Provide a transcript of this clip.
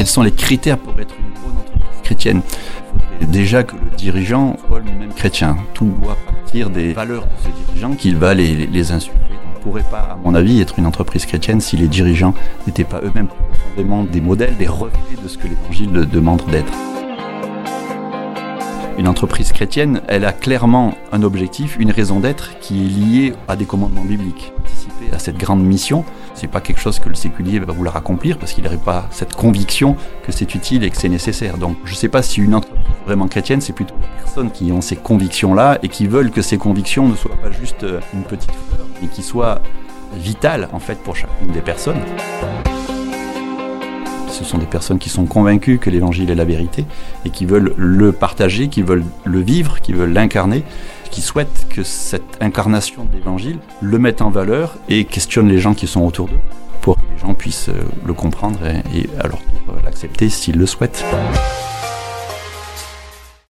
Quels sont les critères pour être une bonne entreprise chrétienne déjà que le dirigeant soit lui-même chrétien. Tout doit partir des valeurs de ce dirigeant qu'il va les, les insuffler. On ne pourrait pas, à mon avis, être une entreprise chrétienne si les dirigeants n'étaient pas eux-mêmes profondément des modèles, des reflets de ce que l'Évangile demande d'être. Une entreprise chrétienne, elle a clairement un objectif, une raison d'être qui est liée à des commandements bibliques. À cette grande mission, c'est pas quelque chose que le séculier va vouloir accomplir parce qu'il n'aurait pas cette conviction que c'est utile et que c'est nécessaire. Donc je ne sais pas si une entreprise vraiment chrétienne, c'est plutôt les personnes qui ont ces convictions-là et qui veulent que ces convictions ne soient pas juste euh, une petite fleur, mais qui soient vitales en fait pour chacune des personnes ce sont des personnes qui sont convaincues que l'évangile est la vérité et qui veulent le partager, qui veulent le vivre, qui veulent l'incarner, qui souhaitent que cette incarnation de l'évangile le mette en valeur et questionne les gens qui sont autour d'eux pour que les gens puissent euh, le comprendre et, et alors l'accepter s'ils le souhaitent.